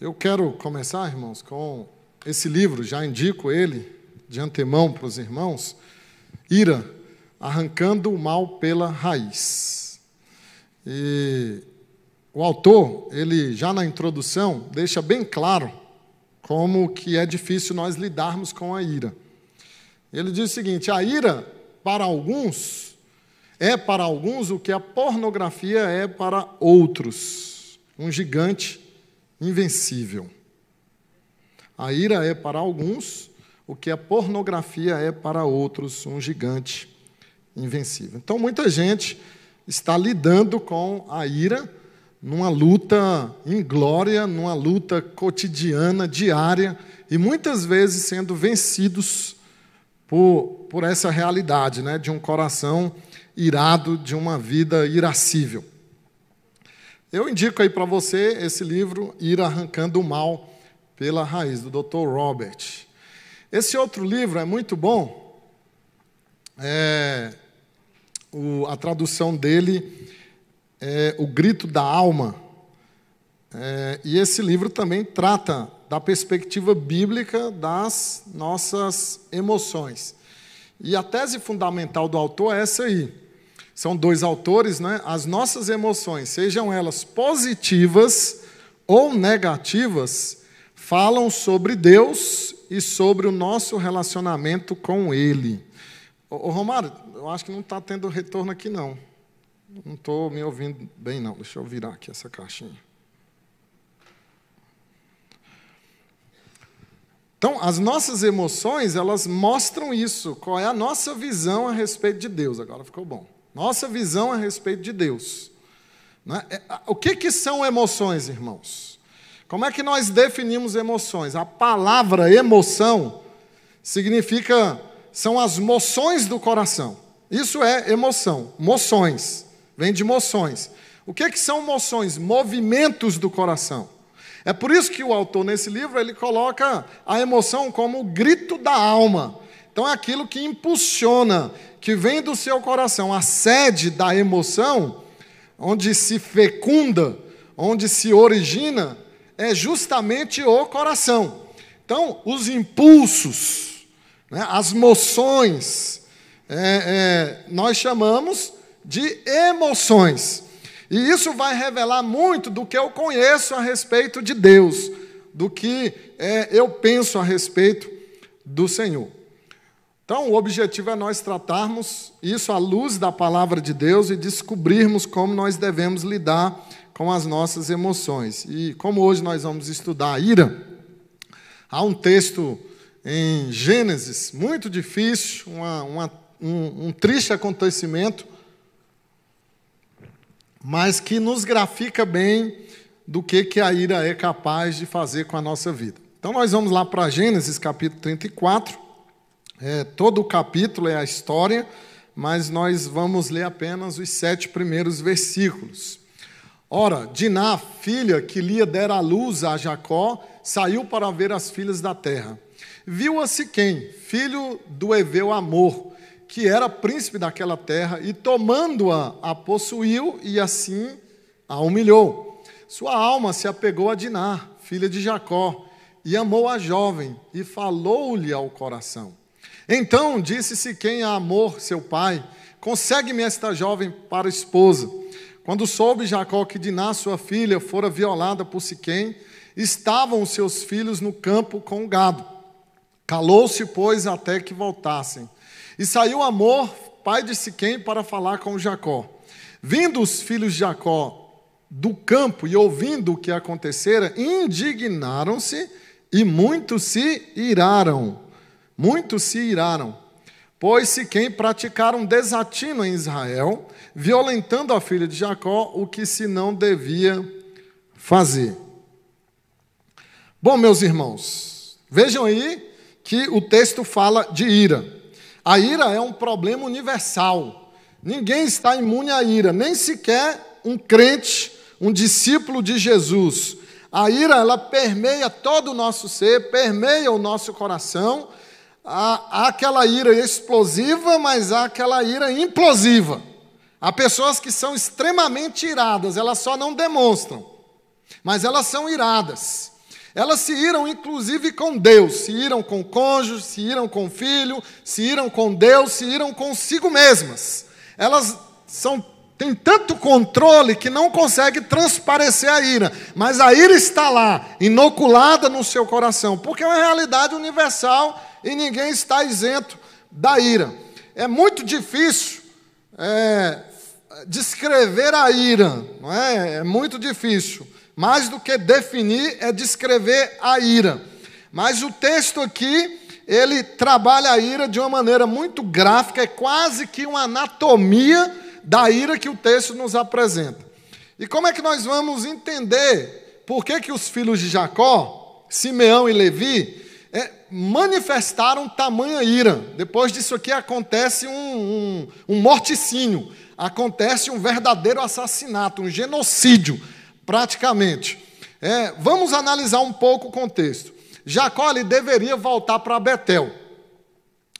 Eu quero começar, irmãos, com esse livro, já indico ele de antemão para os irmãos, Ira, arrancando o mal pela raiz. E o autor, ele já na introdução deixa bem claro como que é difícil nós lidarmos com a ira. Ele diz o seguinte: a ira para alguns é para alguns o que a pornografia é para outros, um gigante invencível. A ira é para alguns o que a pornografia é para outros, um gigante invencível. Então, muita gente está lidando com a ira numa luta inglória, numa luta cotidiana, diária, e muitas vezes sendo vencidos por, por essa realidade né, de um coração irado, de uma vida irascível. Eu indico aí para você esse livro, Ir Arrancando o Mal pela Raiz, do Dr. Robert. Esse outro livro é muito bom. É, o, a tradução dele é O Grito da Alma. É, e esse livro também trata da perspectiva bíblica das nossas emoções. E a tese fundamental do autor é essa aí são dois autores, né? As nossas emoções, sejam elas positivas ou negativas, falam sobre Deus e sobre o nosso relacionamento com Ele. Ô, Romário, eu acho que não está tendo retorno aqui, não. Não estou me ouvindo bem, não. Deixa eu virar aqui essa caixinha. Então, as nossas emoções, elas mostram isso. Qual é a nossa visão a respeito de Deus? Agora ficou bom. Nossa visão a respeito de Deus. Né? O que, que são emoções, irmãos? Como é que nós definimos emoções? A palavra emoção significa, são as moções do coração. Isso é emoção, moções, vem de moções. O que, que são moções? Movimentos do coração. É por isso que o autor, nesse livro, ele coloca a emoção como o grito da alma. Então é aquilo que impulsiona, que vem do seu coração, a sede da emoção, onde se fecunda, onde se origina, é justamente o coração. Então, os impulsos, né, as moções, é, é, nós chamamos de emoções. E isso vai revelar muito do que eu conheço a respeito de Deus, do que é, eu penso a respeito do Senhor. Então, o objetivo é nós tratarmos isso à luz da palavra de Deus e descobrirmos como nós devemos lidar com as nossas emoções. E como hoje nós vamos estudar a ira, há um texto em Gênesis muito difícil, uma, uma, um, um triste acontecimento, mas que nos grafica bem do que, que a ira é capaz de fazer com a nossa vida. Então, nós vamos lá para Gênesis capítulo 34. É, todo o capítulo é a história, mas nós vamos ler apenas os sete primeiros versículos. Ora, Diná, filha que Lia dera a luz a Jacó, saiu para ver as filhas da terra. Viu a Siquém, filho do Eveu Amor, que era príncipe daquela terra, e tomando-a, a possuiu e assim a humilhou. Sua alma se apegou a Diná, filha de Jacó, e amou a jovem, e falou-lhe ao coração. Então disse Siquém a Amor, seu pai: Consegue-me esta jovem para esposa. Quando soube Jacó que Diná, sua filha, fora violada por Siquém, estavam seus filhos no campo com o gado. Calou-se, pois, até que voltassem. E saiu Amor, pai de Siquém, para falar com Jacó. Vindo os filhos de Jacó do campo e ouvindo o que acontecera, indignaram-se e muitos se iraram. Muitos se iraram, pois se quem praticaram desatino em Israel, violentando a filha de Jacó, o que se não devia fazer. Bom, meus irmãos, vejam aí que o texto fala de ira. A ira é um problema universal. Ninguém está imune à ira, nem sequer um crente, um discípulo de Jesus. A ira, ela permeia todo o nosso ser, permeia o nosso coração há, há aquela ira explosiva, mas há aquela ira implosiva. Há pessoas que são extremamente iradas, elas só não demonstram, mas elas são iradas. Elas se iram inclusive com Deus, se iram com o cônjuge, se iram com o filho, se iram com Deus, se iram consigo mesmas. Elas são têm tanto controle que não consegue transparecer a ira, mas a ira está lá, inoculada no seu coração, porque é uma realidade universal e ninguém está isento da ira. É muito difícil é, descrever a ira, não é? É muito difícil. Mais do que definir é descrever a ira. Mas o texto aqui, ele trabalha a ira de uma maneira muito gráfica, é quase que uma anatomia da ira que o texto nos apresenta. E como é que nós vamos entender por que, que os filhos de Jacó, Simeão e Levi, manifestaram tamanha ira? Depois disso aqui acontece um, um, um morticínio, acontece um verdadeiro assassinato, um genocídio praticamente. É, vamos analisar um pouco o contexto. Jacó ele deveria voltar para Betel,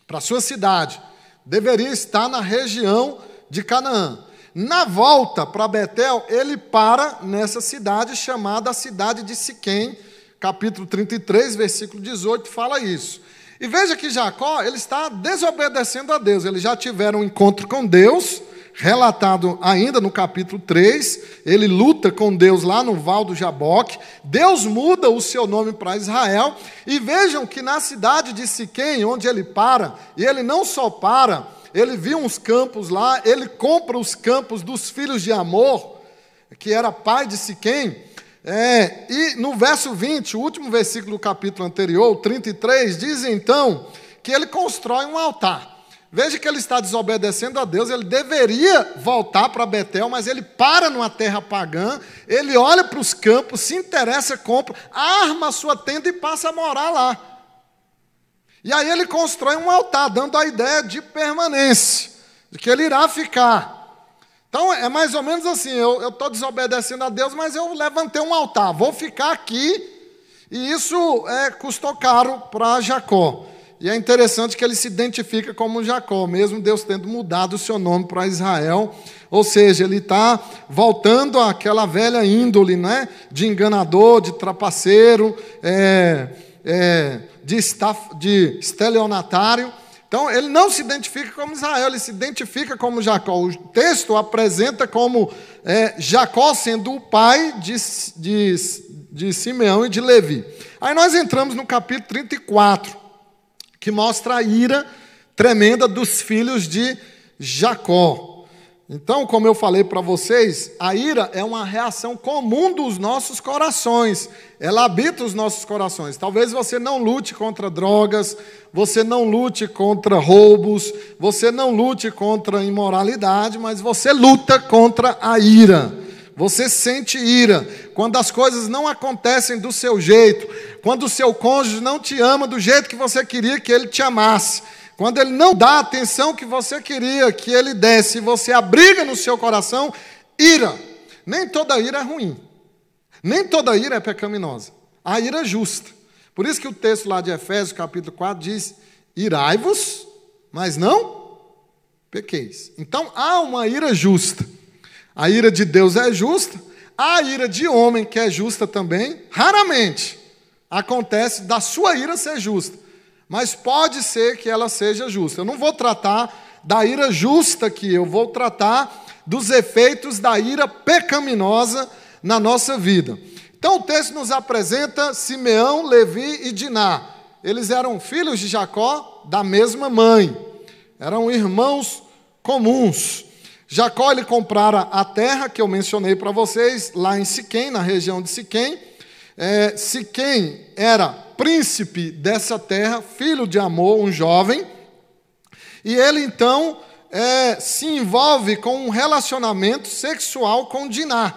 para sua cidade, deveria estar na região de Canaã. Na volta para Betel, ele para nessa cidade chamada a cidade de Siquém, capítulo 33, versículo 18, fala isso. E veja que Jacó, ele está desobedecendo a Deus. Eles já tiveram um encontro com Deus, relatado ainda no capítulo 3, ele luta com Deus lá no Val do Jaboque, Deus muda o seu nome para Israel, e vejam que na cidade de Siquém, onde ele para, e ele não só para, ele viu uns campos lá, ele compra os campos dos filhos de Amor, que era pai de Siquém, é, e no verso 20, o último versículo do capítulo anterior, 33, diz então que ele constrói um altar. Veja que ele está desobedecendo a Deus, ele deveria voltar para Betel, mas ele para numa terra pagã, ele olha para os campos, se interessa, compra, arma a sua tenda e passa a morar lá. E aí ele constrói um altar, dando a ideia de permanência, de que ele irá ficar. Então é mais ou menos assim: eu estou desobedecendo a Deus, mas eu levantei um altar, vou ficar aqui. E isso é, custou caro para Jacó. E é interessante que ele se identifica como Jacó, mesmo Deus tendo mudado o seu nome para Israel. Ou seja, ele está voltando àquela velha índole né, de enganador, de trapaceiro, é, é, de, de estelionatário. Então, ele não se identifica como Israel, ele se identifica como Jacó. O texto apresenta como é, Jacó sendo o pai de, de, de Simeão e de Levi. Aí nós entramos no capítulo 34 que mostra a ira tremenda dos filhos de Jacó. Então, como eu falei para vocês, a ira é uma reação comum dos nossos corações. Ela habita os nossos corações. Talvez você não lute contra drogas, você não lute contra roubos, você não lute contra imoralidade, mas você luta contra a ira. Você sente ira quando as coisas não acontecem do seu jeito, quando o seu cônjuge não te ama do jeito que você queria que ele te amasse, quando ele não dá a atenção que você queria que ele desse, você abriga no seu coração ira. Nem toda ira é ruim, nem toda ira é pecaminosa. A ira é justa. Por isso que o texto lá de Efésios, capítulo 4, diz: irai-vos, mas não pequeis. Então há uma ira justa. A ira de Deus é justa, a ira de homem, que é justa também, raramente acontece da sua ira ser justa, mas pode ser que ela seja justa. Eu não vou tratar da ira justa aqui, eu vou tratar dos efeitos da ira pecaminosa na nossa vida. Então o texto nos apresenta Simeão, Levi e Diná. Eles eram filhos de Jacó da mesma mãe, eram irmãos comuns. Jacó ele comprara a terra que eu mencionei para vocês, lá em Siquém, na região de Siquém. É, Siquém era príncipe dessa terra, filho de Amor, um jovem. E ele então é, se envolve com um relacionamento sexual com Diná,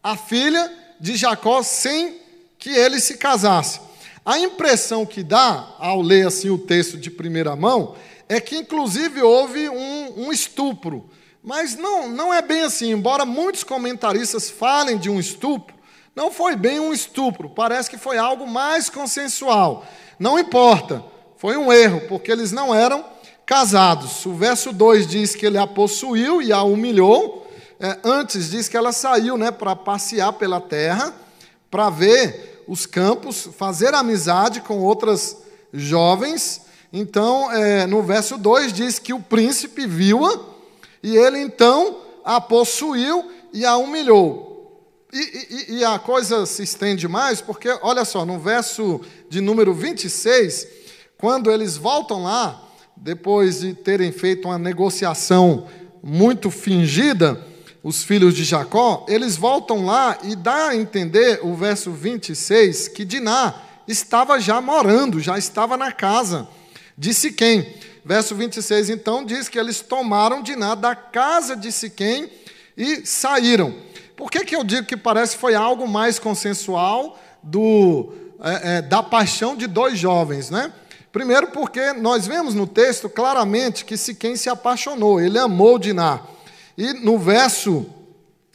a filha de Jacó, sem que ele se casasse. A impressão que dá, ao ler assim o texto de primeira mão, é que inclusive houve um, um estupro. Mas não, não é bem assim. Embora muitos comentaristas falem de um estupro, não foi bem um estupro. Parece que foi algo mais consensual. Não importa. Foi um erro, porque eles não eram casados. O verso 2 diz que ele a possuiu e a humilhou. É, antes diz que ela saiu né, para passear pela terra, para ver os campos, fazer amizade com outras jovens. Então, é, no verso 2 diz que o príncipe viu-a e ele então a possuiu e a humilhou. E, e, e, a coisa se estende mais, porque, olha só, no verso de número 26, quando eles voltam lá, depois de terem feito uma negociação muito fingida, os filhos de Jacó, eles voltam lá e dá a entender o verso 26 que Diná estava já morando, já estava na casa de Siquém. Verso 26 então diz que eles tomaram Diná da casa de Siquém e saíram. Por que, que eu digo que parece que foi algo mais consensual do, é, é, da paixão de dois jovens, né? Primeiro, porque nós vemos no texto claramente que Siquém se apaixonou, ele amou Diná. E no verso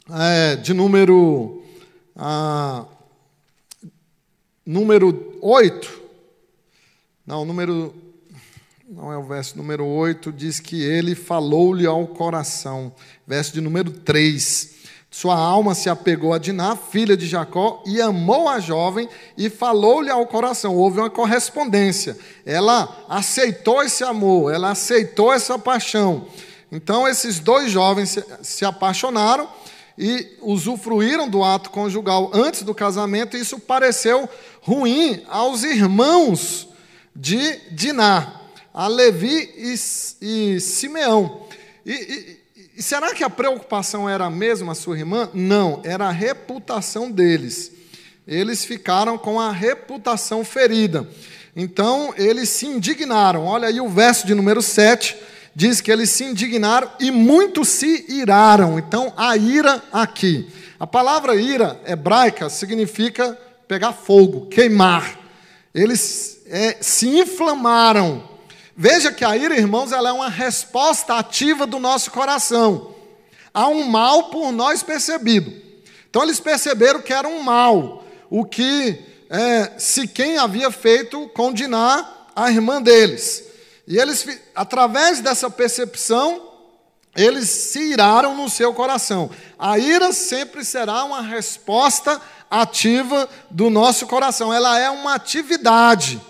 é, de número, ah, número 8, não, número, não é o verso número 8, diz que ele falou-lhe ao coração. Verso de número 3. Sua alma se apegou a Diná, filha de Jacó, e amou a jovem e falou-lhe ao coração. Houve uma correspondência. Ela aceitou esse amor, ela aceitou essa paixão. Então, esses dois jovens se, apaixonaram e usufruíram do ato conjugal antes do casamento, e isso pareceu ruim aos irmãos de Diná, a Levi e, e Simeão. E, e, e será que a preocupação era a mesma, sua irmã? Não, era a reputação deles. Eles ficaram com a reputação ferida. Então, eles se indignaram. Olha aí o verso de número 7, diz que eles se indignaram e muitos se iraram. Então, a ira aqui. A palavra ira hebraica significa pegar fogo, queimar. Eles é, se inflamaram Veja que a ira, irmãos, ela é uma resposta ativa do nosso coração a um mal por nós percebido. Então eles perceberam que era um mal, o que é, quem havia feito condenar a irmã deles. E eles, através dessa percepção, eles se iraram no seu coração. A ira sempre será uma resposta ativa do nosso coração, ela é uma atividade.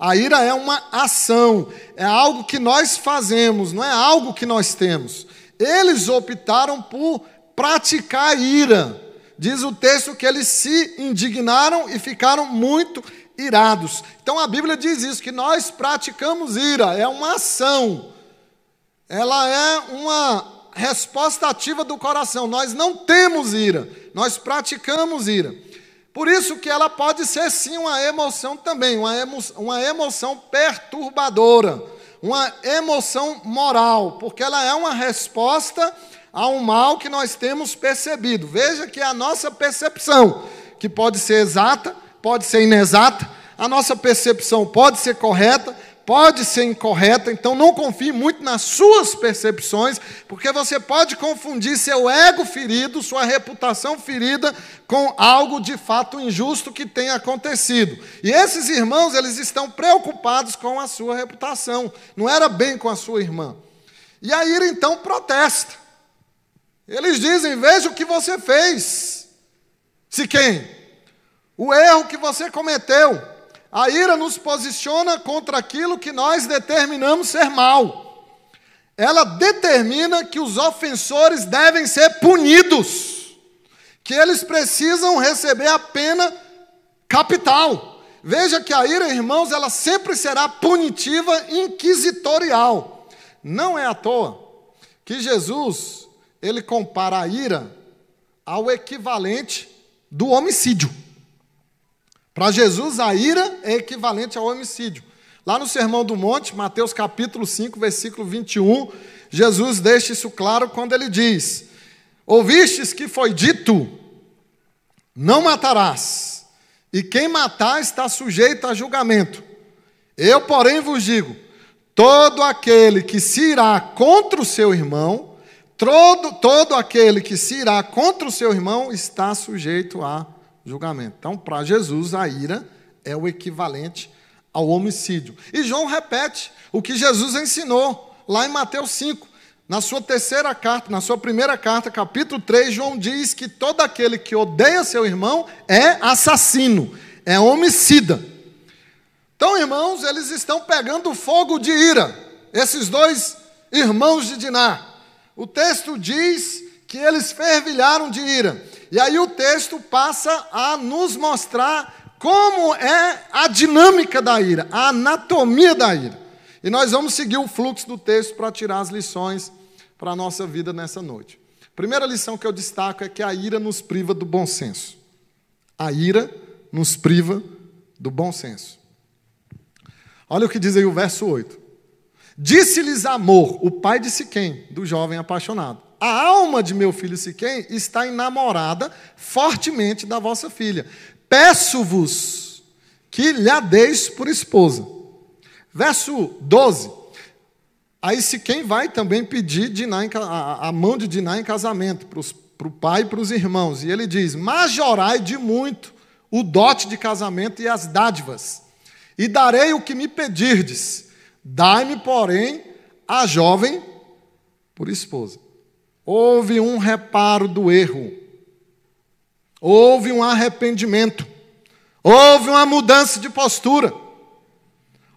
A ira é uma ação, é algo que nós fazemos, não é algo que nós temos. Eles optaram por praticar ira. Diz o texto que eles se indignaram e ficaram muito irados. Então a Bíblia diz isso, que nós praticamos ira, é uma ação. Ela é uma resposta ativa do coração. Nós não temos ira, nós praticamos ira. Por isso que ela pode ser sim uma emoção também, uma emoção, uma emoção perturbadora, uma emoção moral, porque ela é uma resposta a um mal que nós temos percebido. Veja que a nossa percepção, que pode ser exata, pode ser inexata, a nossa percepção pode ser correta, pode ser incorreta, então não confie muito nas suas percepções, porque você pode confundir seu ego ferido, sua reputação ferida, com algo de fato injusto que tenha acontecido. E esses irmãos, eles estão preocupados com a sua reputação, não era bem com a sua irmã. E a ira então protesta. Eles dizem: Veja o que você fez. Se quem? O erro que você cometeu. A ira nos posiciona contra aquilo que nós determinamos ser mal. Ela determina que os ofensores devem ser punidos, que eles precisam receber a pena capital. Veja que a ira, irmãos, ela sempre será punitiva, inquisitorial. Não é à toa que Jesus, ele compara a ira ao equivalente do homicídio. Para Jesus, a ira é equivalente ao homicídio. Lá no Sermão do Monte, Mateus capítulo 5, versículo 21, Jesus deixa isso claro quando ele diz: Ouvistes que foi dito: Não matarás, e quem matar está sujeito a julgamento. Eu, porém, vos digo: todo aquele que se irá contra o seu irmão, todo, todo aquele que se irá contra o seu irmão está sujeito a julgamento julgamento. Então, para Jesus, a ira é o equivalente ao homicídio. E João repete o que Jesus ensinou lá em Mateus 5. Na sua terceira carta, na sua primeira carta, capítulo 3, João diz que todo aquele que odeia seu irmão é assassino, é homicida. Então, irmãos, eles estão pegando fogo de ira, esses dois irmãos de Diná. O texto diz que eles fervilharam de ira. E aí o texto passa a nos mostrar como é a dinâmica da ira, a anatomia da ira. E nós vamos seguir o fluxo do texto para tirar as lições para a nossa vida nessa noite. Primeira lição que eu destaco é que a ira nos priva do bom senso. A ira nos priva do bom senso. Olha o que diz aí o verso 8. Disse-lhes amor, o pai de Siquém, do jovem apaixonado. A alma de meu filho Siquém está enamorada fortemente da vossa filha. Peço-vos que lhe deis por esposa. Verso 12. Aí Siquém vai também pedir Diná a, a mão de Diná em casamento para o pai e para os irmãos. E ele diz: Majorai de muito o dote de casamento e as dádivas, e darei o que me pedirdes. Dai-me, porém, a jovem por esposa. Houve um reparo do erro, houve um arrependimento, houve uma mudança de postura,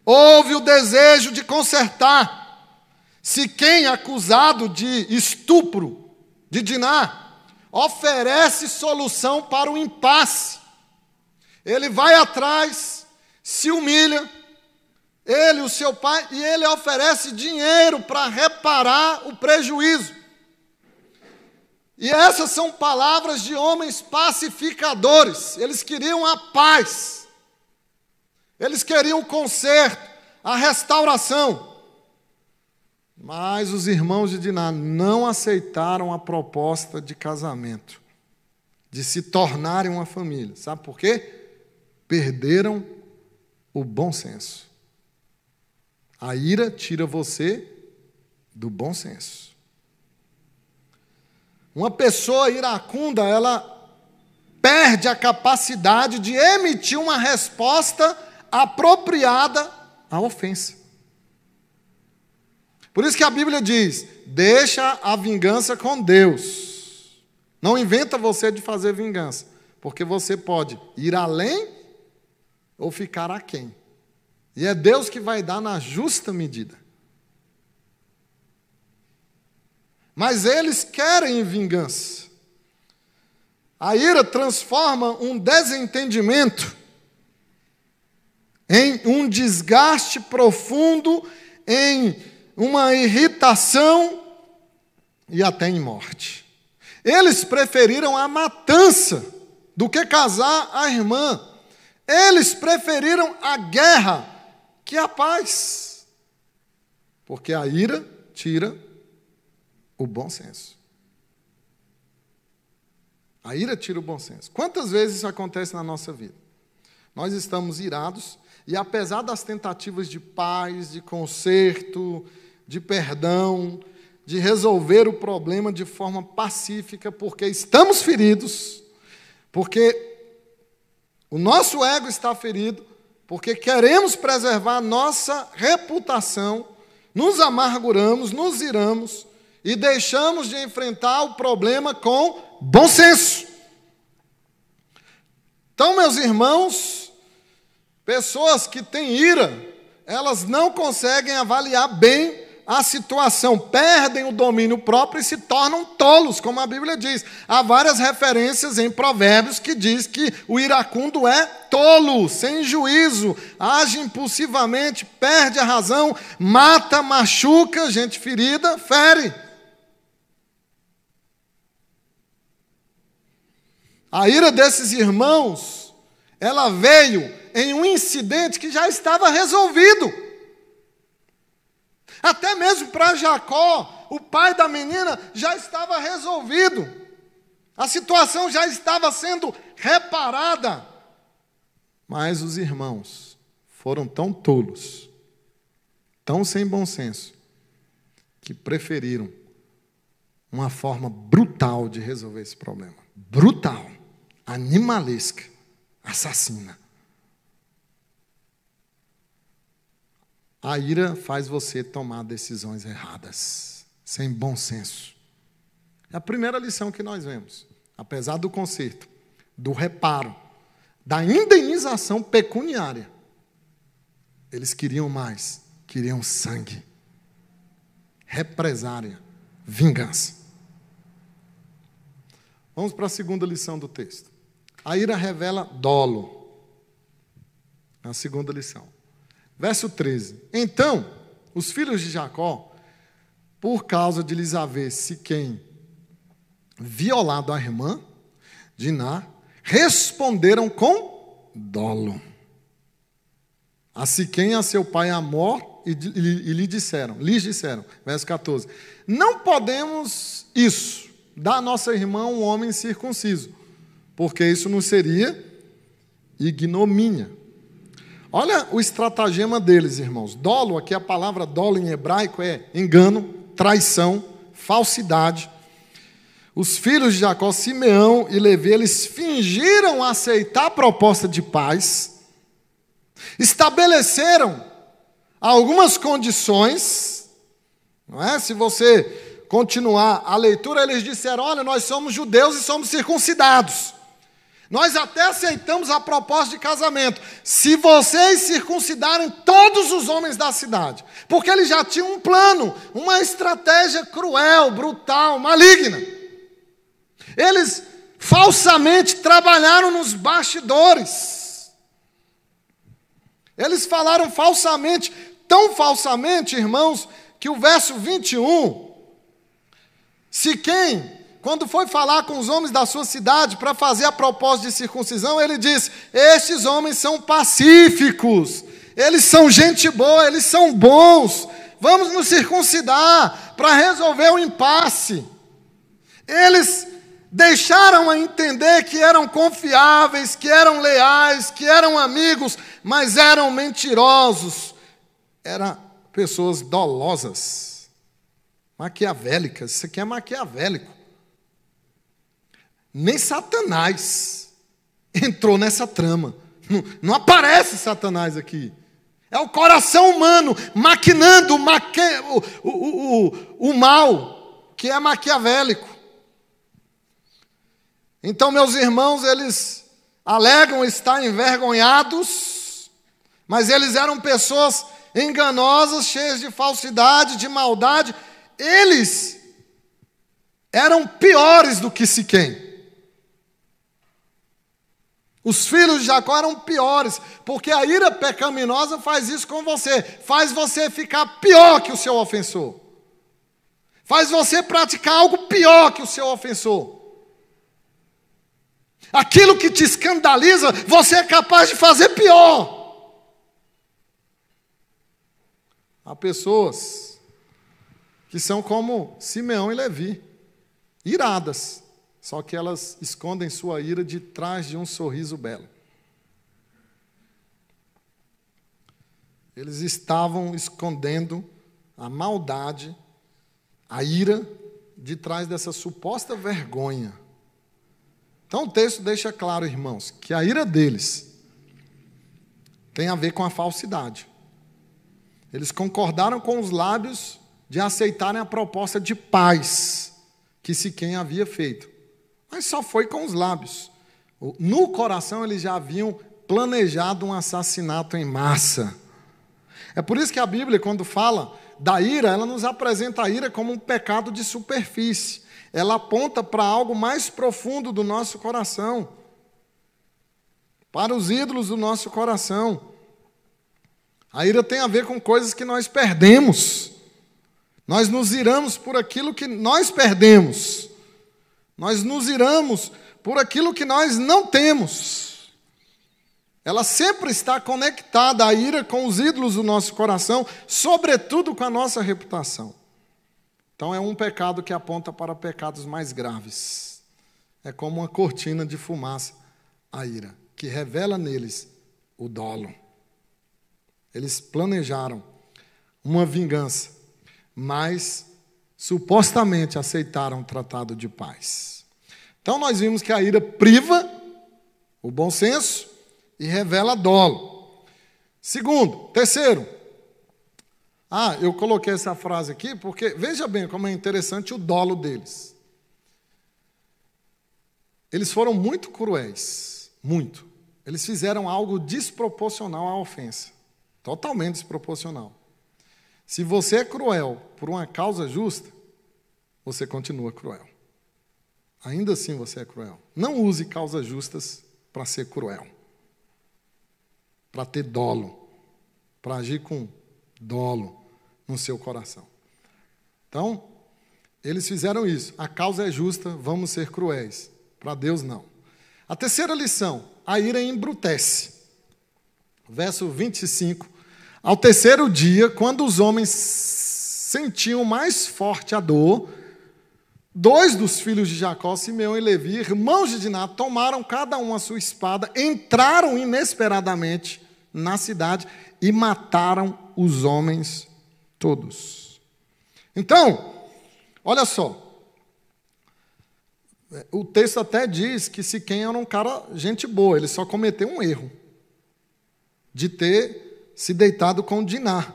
houve o desejo de consertar. Se quem é acusado de estupro de Diná oferece solução para o impasse, ele vai atrás, se humilha, ele, o seu pai, e ele oferece dinheiro para reparar o prejuízo. E essas são palavras de homens pacificadores. Eles queriam a paz. Eles queriam o conserto, a restauração. Mas os irmãos de Diná não aceitaram a proposta de casamento, de se tornarem uma família. Sabe por quê? Perderam o bom senso. A ira tira você do bom senso. Uma pessoa iracunda, ela perde a capacidade de emitir uma resposta apropriada à ofensa. Por isso que a Bíblia diz: deixa a vingança com Deus. Não inventa você de fazer vingança, porque você pode ir além ou ficar aquém. E é Deus que vai dar na justa medida. Mas eles querem vingança. A ira transforma um desentendimento em um desgaste profundo, em uma irritação e até em morte. Eles preferiram a matança do que casar a irmã. Eles preferiram a guerra que a paz. Porque a ira tira o bom senso. A ira tira o bom senso. Quantas vezes isso acontece na nossa vida? Nós estamos irados e, apesar das tentativas de paz, de conserto, de perdão, de resolver o problema de forma pacífica, porque estamos feridos, porque o nosso ego está ferido, porque queremos preservar nossa reputação, nos amarguramos, nos iramos e deixamos de enfrentar o problema com bom senso. Então, meus irmãos, pessoas que têm ira, elas não conseguem avaliar bem a situação, perdem o domínio próprio e se tornam tolos, como a Bíblia diz. Há várias referências em Provérbios que diz que o iracundo é tolo, sem juízo, age impulsivamente, perde a razão, mata, machuca, gente ferida, fere. A ira desses irmãos, ela veio em um incidente que já estava resolvido. Até mesmo para Jacó, o pai da menina, já estava resolvido. A situação já estava sendo reparada. Mas os irmãos foram tão tolos, tão sem bom senso, que preferiram uma forma brutal de resolver esse problema. Brutal, animalesca, assassina. A ira faz você tomar decisões erradas, sem bom senso. É a primeira lição que nós vemos. Apesar do conserto, do reparo, da indenização pecuniária. Eles queriam mais, queriam sangue, represária, vingança. Vamos para a segunda lição do texto. A ira revela dolo. Na segunda lição. Verso 13. Então, os filhos de Jacó, por causa de lhes haver Siquém violado a irmã, Diná, responderam com dolo. A Siquém a seu pai Amor e, e, e lhe disseram, lhes disseram, verso 14: Não podemos isso, dar a nossa irmã um homem circunciso, porque isso não seria ignomínia. Olha o estratagema deles, irmãos. Dolo, aqui a palavra dolo em hebraico é engano, traição, falsidade. Os filhos de Jacó, Simeão e Levi, eles fingiram aceitar a proposta de paz, estabeleceram algumas condições, não é? Se você continuar a leitura, eles disseram: olha, nós somos judeus e somos circuncidados. Nós até aceitamos a proposta de casamento, se vocês circuncidarem todos os homens da cidade, porque eles já tinham um plano, uma estratégia cruel, brutal, maligna. Eles falsamente trabalharam nos bastidores. Eles falaram falsamente, tão falsamente, irmãos, que o verso 21, se quem quando foi falar com os homens da sua cidade para fazer a proposta de circuncisão, ele disse: Estes homens são pacíficos, eles são gente boa, eles são bons, vamos nos circuncidar para resolver o impasse. Eles deixaram a entender que eram confiáveis, que eram leais, que eram amigos, mas eram mentirosos, eram pessoas dolosas, maquiavélicas. Isso aqui é maquiavélico. Nem Satanás entrou nessa trama. Não, não aparece Satanás aqui. É o coração humano maquinando o, o, o, o mal, que é maquiavélico. Então, meus irmãos, eles alegam estar envergonhados, mas eles eram pessoas enganosas, cheias de falsidade, de maldade. Eles eram piores do que Siquém. Os filhos de Jacó eram piores, porque a ira pecaminosa faz isso com você, faz você ficar pior que o seu ofensor, faz você praticar algo pior que o seu ofensor. Aquilo que te escandaliza, você é capaz de fazer pior. Há pessoas que são como Simeão e Levi, iradas, só que elas escondem sua ira de trás de um sorriso belo. Eles estavam escondendo a maldade, a ira, de trás dessa suposta vergonha. Então o texto deixa claro, irmãos, que a ira deles tem a ver com a falsidade. Eles concordaram com os lábios de aceitarem a proposta de paz que Siquém havia feito. Mas só foi com os lábios. No coração eles já haviam planejado um assassinato em massa. É por isso que a Bíblia, quando fala da ira, ela nos apresenta a ira como um pecado de superfície. Ela aponta para algo mais profundo do nosso coração, para os ídolos do nosso coração. A ira tem a ver com coisas que nós perdemos. Nós nos iramos por aquilo que nós perdemos. Nós nos iramos por aquilo que nós não temos. Ela sempre está conectada, a ira, com os ídolos do nosso coração, sobretudo com a nossa reputação. Então é um pecado que aponta para pecados mais graves. É como uma cortina de fumaça, a ira, que revela neles o dolo. Eles planejaram uma vingança, mas supostamente aceitaram o tratado de paz. Então nós vimos que a ira priva o bom senso e revela dolo. Segundo, terceiro. Ah, eu coloquei essa frase aqui porque veja bem como é interessante o dolo deles. Eles foram muito cruéis, muito. Eles fizeram algo desproporcional à ofensa. Totalmente desproporcional. Se você é cruel por uma causa justa, você continua cruel. Ainda assim você é cruel. Não use causas justas para ser cruel. Para ter dolo. Para agir com dolo no seu coração. Então, eles fizeram isso. A causa é justa, vamos ser cruéis. Para Deus, não. A terceira lição: a ira embrutece. Verso 25. Ao terceiro dia, quando os homens sentiam mais forte a dor, dois dos filhos de Jacó, Simeão e Levi, irmãos de Diná, tomaram cada um a sua espada, entraram inesperadamente na cidade e mataram os homens todos. Então, olha só. O texto até diz que Siquém era um cara gente boa, ele só cometeu um erro de ter se deitado com Diná.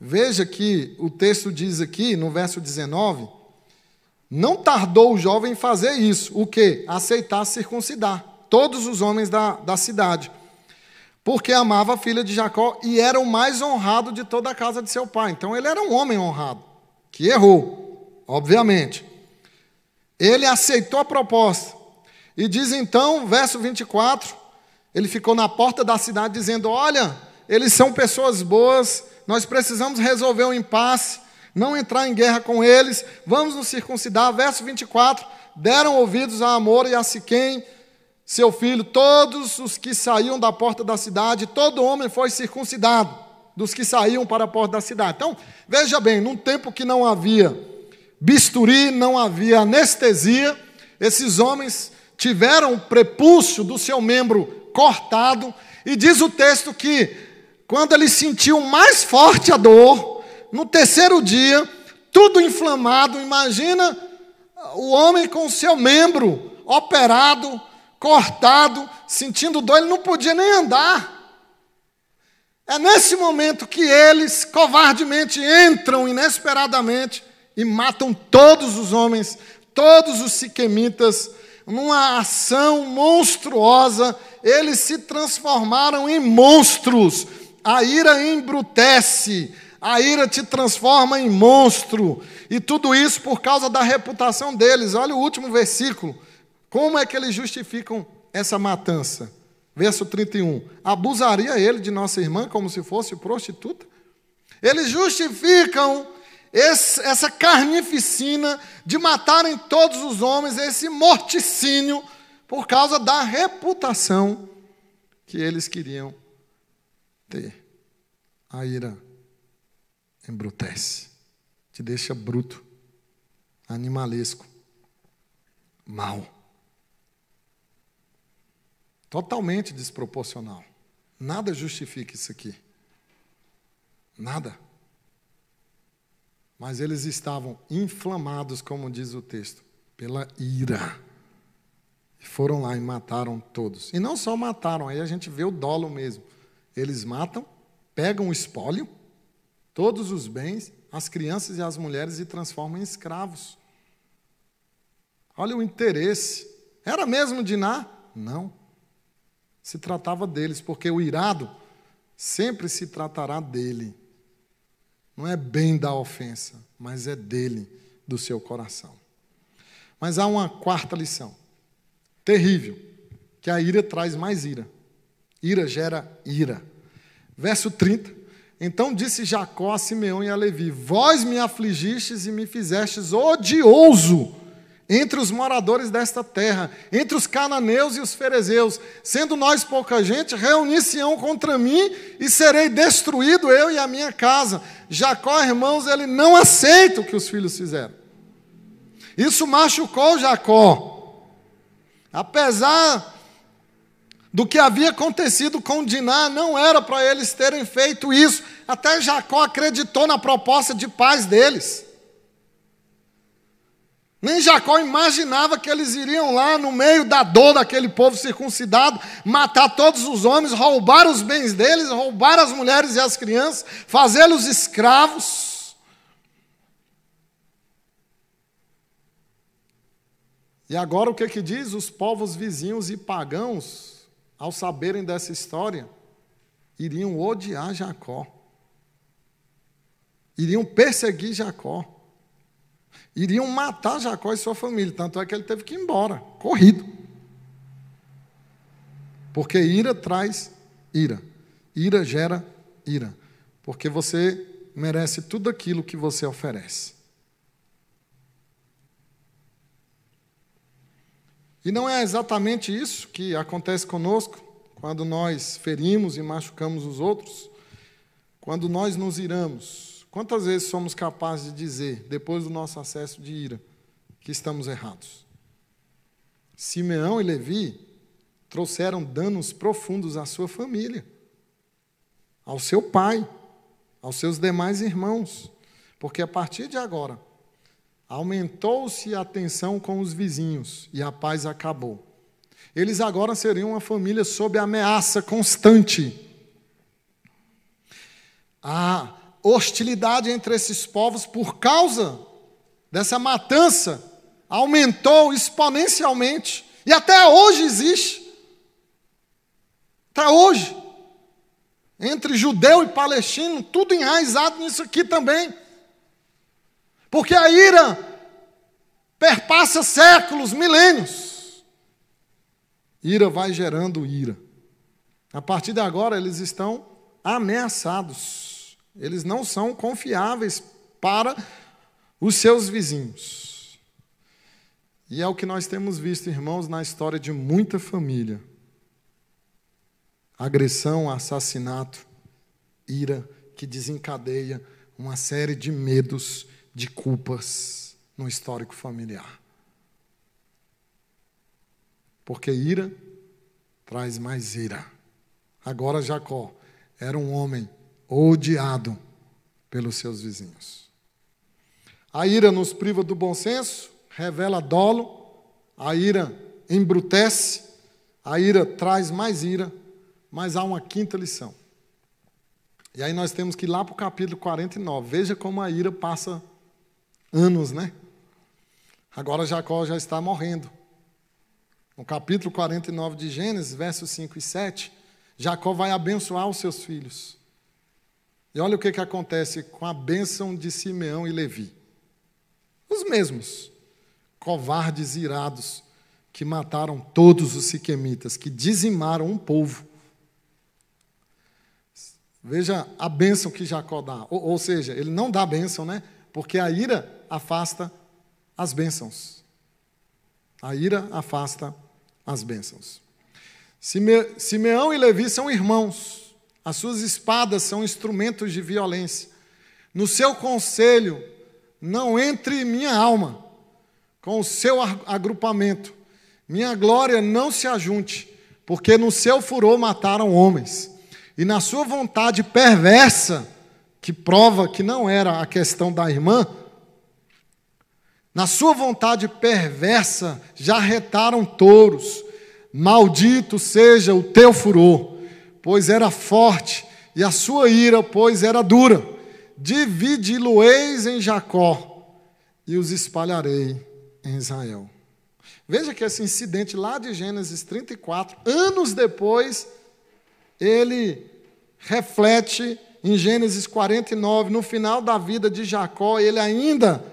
Veja que o texto diz aqui, no verso 19, não tardou o jovem em fazer isso, o que? Aceitar circuncidar todos os homens da, da cidade porque amava a filha de Jacó e era o mais honrado de toda a casa de seu pai. Então ele era um homem honrado, que errou, obviamente. Ele aceitou a proposta. E diz então, verso 24, ele ficou na porta da cidade dizendo: Olha, eles são pessoas boas, nós precisamos resolver o um impasse, não entrar em guerra com eles, vamos nos circuncidar. Verso 24: Deram ouvidos a Amor e a Siquém, seu filho, todos os que saíam da porta da cidade, todo homem foi circuncidado, dos que saíam para a porta da cidade. Então, veja bem, num tempo que não havia bisturi, não havia anestesia, esses homens tiveram o prepúcio do seu membro cortado, e diz o texto que, quando ele sentiu mais forte a dor, no terceiro dia, tudo inflamado, imagina o homem com o seu membro operado, cortado, sentindo dor, ele não podia nem andar. É nesse momento que eles covardemente entram inesperadamente e matam todos os homens, todos os siquemitas, numa ação monstruosa, eles se transformaram em monstros. A ira embrutece, a ira te transforma em monstro, e tudo isso por causa da reputação deles. Olha o último versículo. Como é que eles justificam essa matança? Verso 31. Abusaria ele de nossa irmã como se fosse prostituta? Eles justificam esse, essa carnificina de matarem todos os homens, esse morticínio, por causa da reputação que eles queriam ter. A ira embrutece, te deixa bruto, animalesco, mal. Totalmente desproporcional. Nada justifica isso aqui. Nada. Mas eles estavam inflamados, como diz o texto, pela ira. E foram lá e mataram todos. E não só mataram, aí a gente vê o dolo mesmo. Eles matam, pegam o espólio, todos os bens, as crianças e as mulheres e transformam em escravos. Olha o interesse. Era mesmo Diná? Não se tratava deles, porque o irado sempre se tratará dele. Não é bem da ofensa, mas é dele, do seu coração. Mas há uma quarta lição, terrível, que a ira traz mais ira. Ira gera ira. Verso 30. Então disse Jacó a Simeão e a Levi: Vós me afligistes e me fizestes odioso entre os moradores desta terra, entre os cananeus e os ferezeus, sendo nós pouca gente, reunir-se-ão contra mim e serei destruído eu e a minha casa. Jacó, irmãos, ele não aceita o que os filhos fizeram. Isso machucou Jacó. Apesar do que havia acontecido com Diná, não era para eles terem feito isso. Até Jacó acreditou na proposta de paz deles. Nem Jacó imaginava que eles iriam lá no meio da dor daquele povo circuncidado, matar todos os homens, roubar os bens deles, roubar as mulheres e as crianças, fazê-los escravos. E agora o que que diz? Os povos vizinhos e pagãos ao saberem dessa história, iriam odiar Jacó. Iriam perseguir Jacó. Iriam matar Jacó e sua família. Tanto é que ele teve que ir embora, corrido. Porque ira traz ira. Ira gera ira. Porque você merece tudo aquilo que você oferece. E não é exatamente isso que acontece conosco quando nós ferimos e machucamos os outros, quando nós nos iramos. Quantas vezes somos capazes de dizer, depois do nosso acesso de ira, que estamos errados? Simeão e Levi trouxeram danos profundos à sua família, ao seu pai, aos seus demais irmãos, porque a partir de agora, Aumentou-se a tensão com os vizinhos e a paz acabou. Eles agora seriam uma família sob ameaça constante. A hostilidade entre esses povos, por causa dessa matança, aumentou exponencialmente. E até hoje existe. Até hoje. Entre judeu e palestino, tudo enraizado nisso aqui também. Porque a ira perpassa séculos, milênios. Ira vai gerando ira. A partir de agora, eles estão ameaçados. Eles não são confiáveis para os seus vizinhos. E é o que nós temos visto, irmãos, na história de muita família: agressão, assassinato, ira que desencadeia uma série de medos de culpas no histórico familiar. Porque ira traz mais ira. Agora Jacó era um homem odiado pelos seus vizinhos. A ira nos priva do bom senso, revela dolo, a ira embrutece, a ira traz mais ira, mas há uma quinta lição. E aí nós temos que ir lá para o capítulo 49. Veja como a ira passa anos, né? Agora Jacó já está morrendo. No capítulo 49 de Gênesis, versos 5 e 7, Jacó vai abençoar os seus filhos. E olha o que, que acontece com a bênção de Simeão e Levi. Os mesmos, covardes irados, que mataram todos os siquemitas, que dizimaram um povo. Veja a bênção que Jacó dá. Ou, ou seja, ele não dá bênção, né? Porque a ira afasta as bênçãos. A ira afasta as bênçãos. Sime, Simeão e Levi são irmãos. As suas espadas são instrumentos de violência. No seu conselho, não entre minha alma com o seu agrupamento. Minha glória não se ajunte, porque no seu furor mataram homens. E na sua vontade perversa, que prova que não era a questão da irmã, na sua vontade perversa já retaram touros. Maldito seja o teu furor, pois era forte, e a sua ira, pois era dura. Dividi-lo-eis em Jacó, e os espalharei em Israel. Veja que esse incidente lá de Gênesis 34, anos depois, ele reflete em Gênesis 49, no final da vida de Jacó, ele ainda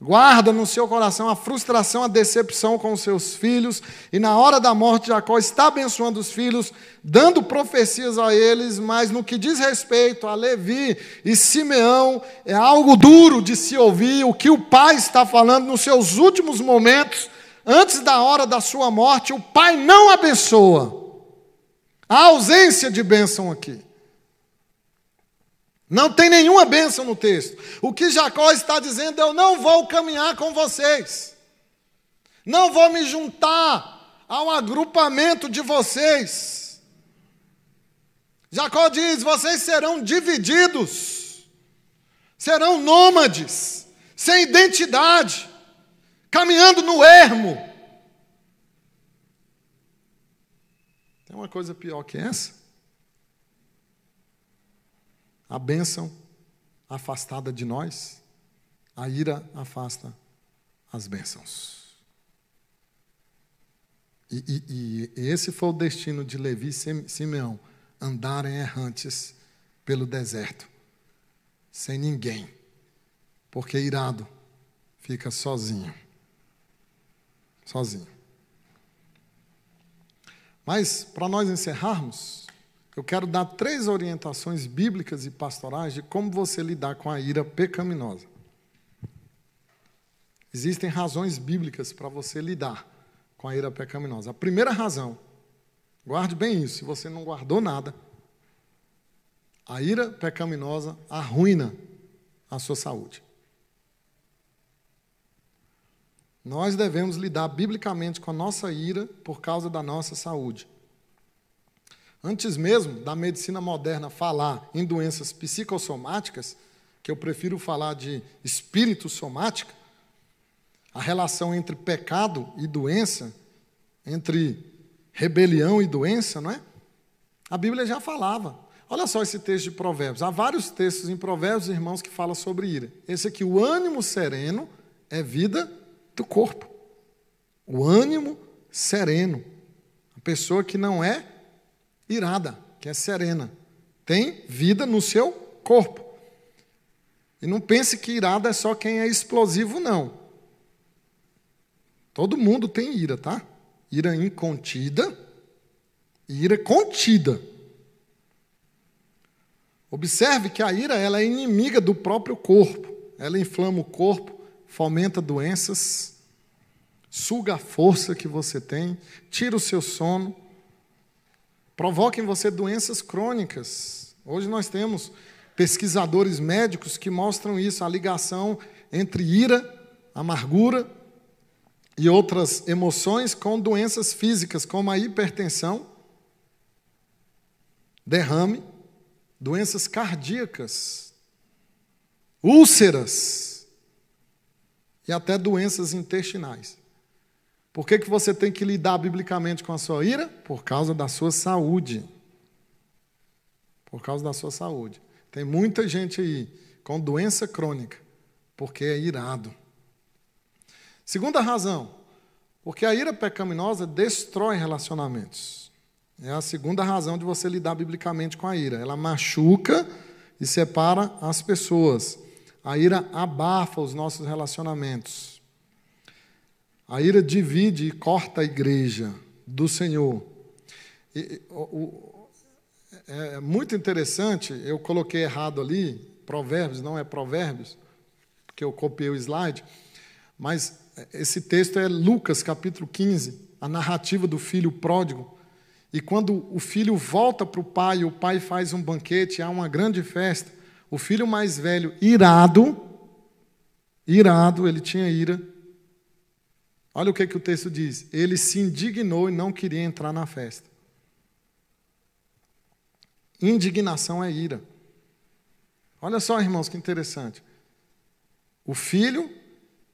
guarda no seu coração a frustração, a decepção com os seus filhos, e na hora da morte Jacó está abençoando os filhos, dando profecias a eles, mas no que diz respeito a Levi e Simeão, é algo duro de se ouvir o que o pai está falando nos seus últimos momentos, antes da hora da sua morte, o pai não abençoa. A ausência de bênção aqui. Não tem nenhuma bênção no texto. O que Jacó está dizendo, eu não vou caminhar com vocês. Não vou me juntar a um agrupamento de vocês. Jacó diz: vocês serão divididos, serão nômades, sem identidade, caminhando no ermo. Tem uma coisa pior que essa? A bênção afastada de nós, a ira afasta as bênçãos. E, e, e, esse foi o destino de Levi e Simeão: andarem errantes pelo deserto, sem ninguém, porque irado fica sozinho. Sozinho. Mas, para nós encerrarmos, eu quero dar três orientações bíblicas e pastorais de como você lidar com a ira pecaminosa. Existem razões bíblicas para você lidar com a ira pecaminosa. A primeira razão, guarde bem isso, se você não guardou nada, a ira pecaminosa arruina a sua saúde. Nós devemos lidar biblicamente com a nossa ira por causa da nossa saúde. Antes mesmo da medicina moderna falar em doenças psicossomáticas, que eu prefiro falar de espírito somática, a relação entre pecado e doença, entre rebelião e doença, não é? A Bíblia já falava. Olha só esse texto de Provérbios. Há vários textos em Provérbios, irmãos, que falam sobre ira. Esse aqui, o ânimo sereno é vida do corpo. O ânimo sereno. A pessoa que não é irada, que é serena, tem vida no seu corpo. E não pense que irada é só quem é explosivo, não. Todo mundo tem ira, tá? Ira incontida e ira contida. Observe que a ira ela é inimiga do próprio corpo. Ela inflama o corpo, fomenta doenças, suga a força que você tem, tira o seu sono, provoca em você doenças crônicas. Hoje nós temos pesquisadores médicos que mostram isso, a ligação entre ira, amargura e outras emoções com doenças físicas, como a hipertensão, derrame, doenças cardíacas, úlceras e até doenças intestinais. Por que, que você tem que lidar biblicamente com a sua ira? Por causa da sua saúde. Por causa da sua saúde. Tem muita gente aí com doença crônica, porque é irado. Segunda razão, porque a ira pecaminosa destrói relacionamentos. É a segunda razão de você lidar biblicamente com a ira. Ela machuca e separa as pessoas. A ira abafa os nossos relacionamentos. A ira divide e corta a igreja do Senhor. E, o, o, é muito interessante, eu coloquei errado ali, provérbios, não é provérbios, porque eu copiei o slide, mas esse texto é Lucas, capítulo 15, a narrativa do filho pródigo. E quando o filho volta para o pai, o pai faz um banquete, há uma grande festa. O filho mais velho, irado, irado, ele tinha ira. Olha o que, que o texto diz. Ele se indignou e não queria entrar na festa. Indignação é ira. Olha só, irmãos, que interessante. O filho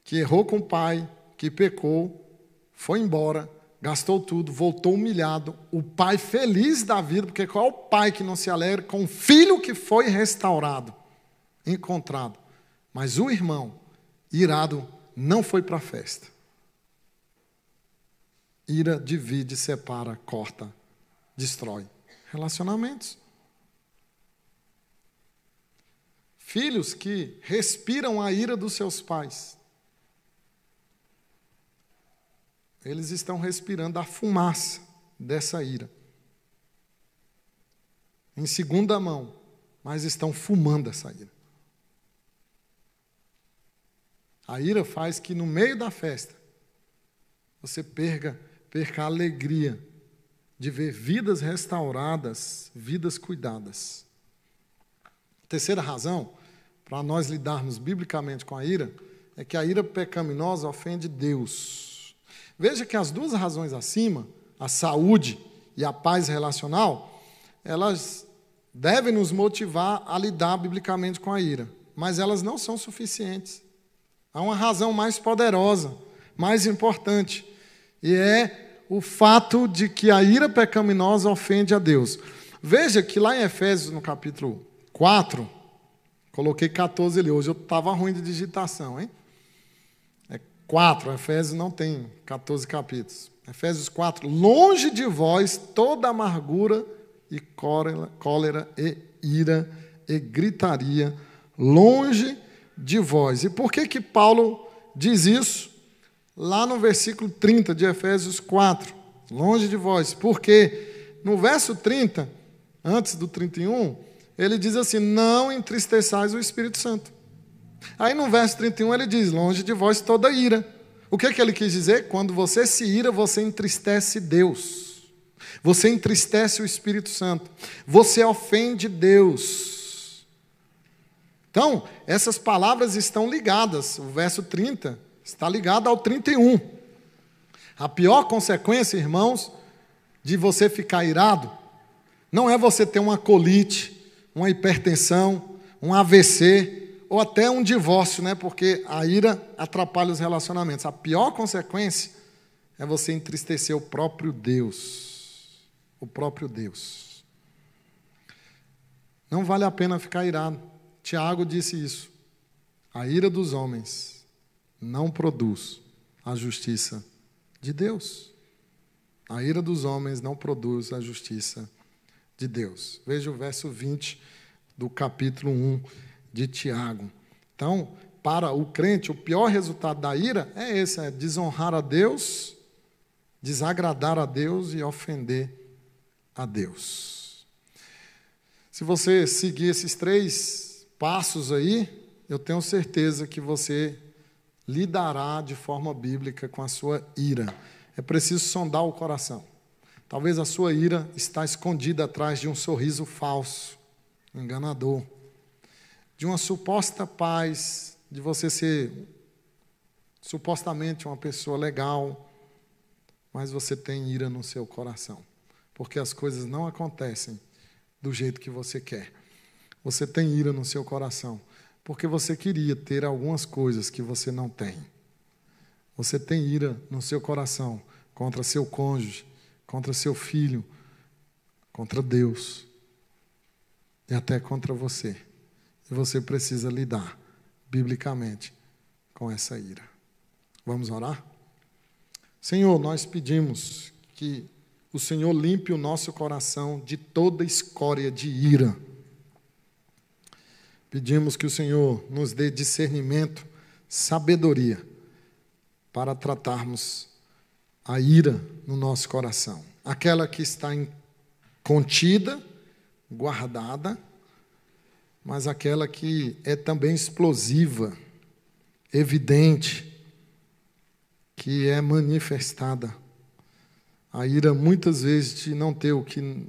que errou com o pai, que pecou, foi embora, gastou tudo, voltou humilhado. O pai feliz da vida, porque qual é o pai que não se alegra com o filho que foi restaurado, encontrado? Mas o irmão, irado, não foi para a festa. Ira divide, separa, corta, destrói relacionamentos. Filhos que respiram a ira dos seus pais. Eles estão respirando a fumaça dessa ira. Em segunda mão, mas estão fumando essa ira. A ira faz que no meio da festa você perca, perca a alegria de ver vidas restauradas, vidas cuidadas. terceira razão para nós lidarmos biblicamente com a ira é que a ira pecaminosa ofende Deus. Veja que as duas razões acima, a saúde e a paz relacional, elas devem nos motivar a lidar biblicamente com a ira, mas elas não são suficientes. Há uma razão mais poderosa, mais importante, e é o fato de que a ira pecaminosa ofende a Deus. Veja que lá em Efésios, no capítulo 4, coloquei 14 ali, hoje eu estava ruim de digitação, hein? 4, Efésios não tem 14 capítulos. Efésios 4: Longe de vós toda amargura e cólera, cólera e ira e gritaria, longe de vós. E por que que Paulo diz isso? Lá no versículo 30 de Efésios 4, longe de vós. Porque no verso 30, antes do 31, ele diz assim: Não entristeçais o Espírito Santo. Aí no verso 31 ele diz: Longe de vós toda ira. O que, é que ele quis dizer? Quando você se ira, você entristece Deus. Você entristece o Espírito Santo. Você ofende Deus. Então, essas palavras estão ligadas. O verso 30 está ligado ao 31. A pior consequência, irmãos, de você ficar irado, não é você ter uma colite, uma hipertensão, um AVC, ou até um divórcio, né? Porque a ira atrapalha os relacionamentos. A pior consequência é você entristecer o próprio Deus. O próprio Deus. Não vale a pena ficar irado. Tiago disse isso. A ira dos homens não produz a justiça de Deus. A ira dos homens não produz a justiça de Deus. Veja o verso 20 do capítulo 1 de Tiago. Então, para o crente, o pior resultado da ira é esse: é desonrar a Deus, desagradar a Deus e ofender a Deus. Se você seguir esses três passos aí, eu tenho certeza que você lidará de forma bíblica com a sua ira. É preciso sondar o coração. Talvez a sua ira está escondida atrás de um sorriso falso, enganador de uma suposta paz, de você ser supostamente uma pessoa legal, mas você tem ira no seu coração, porque as coisas não acontecem do jeito que você quer. Você tem ira no seu coração, porque você queria ter algumas coisas que você não tem. Você tem ira no seu coração contra seu cônjuge, contra seu filho, contra Deus e até contra você. E você precisa lidar, biblicamente, com essa ira. Vamos orar? Senhor, nós pedimos que o Senhor limpe o nosso coração de toda escória de ira. Pedimos que o Senhor nos dê discernimento, sabedoria, para tratarmos a ira no nosso coração. Aquela que está contida, guardada, mas aquela que é também explosiva, evidente, que é manifestada. A ira, muitas vezes, de não ter o que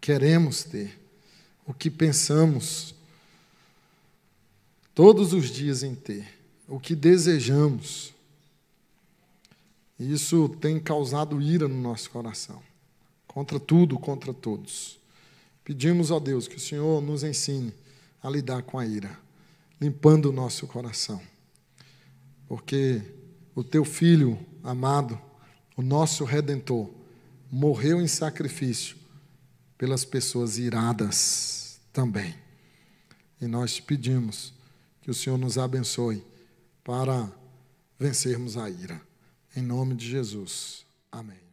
queremos ter, o que pensamos, todos os dias em ter, o que desejamos. Isso tem causado ira no nosso coração, contra tudo, contra todos. Pedimos a Deus que o Senhor nos ensine a lidar com a ira, limpando o nosso coração. Porque o teu filho amado, o nosso redentor, morreu em sacrifício pelas pessoas iradas também. E nós te pedimos que o Senhor nos abençoe para vencermos a ira. Em nome de Jesus. Amém.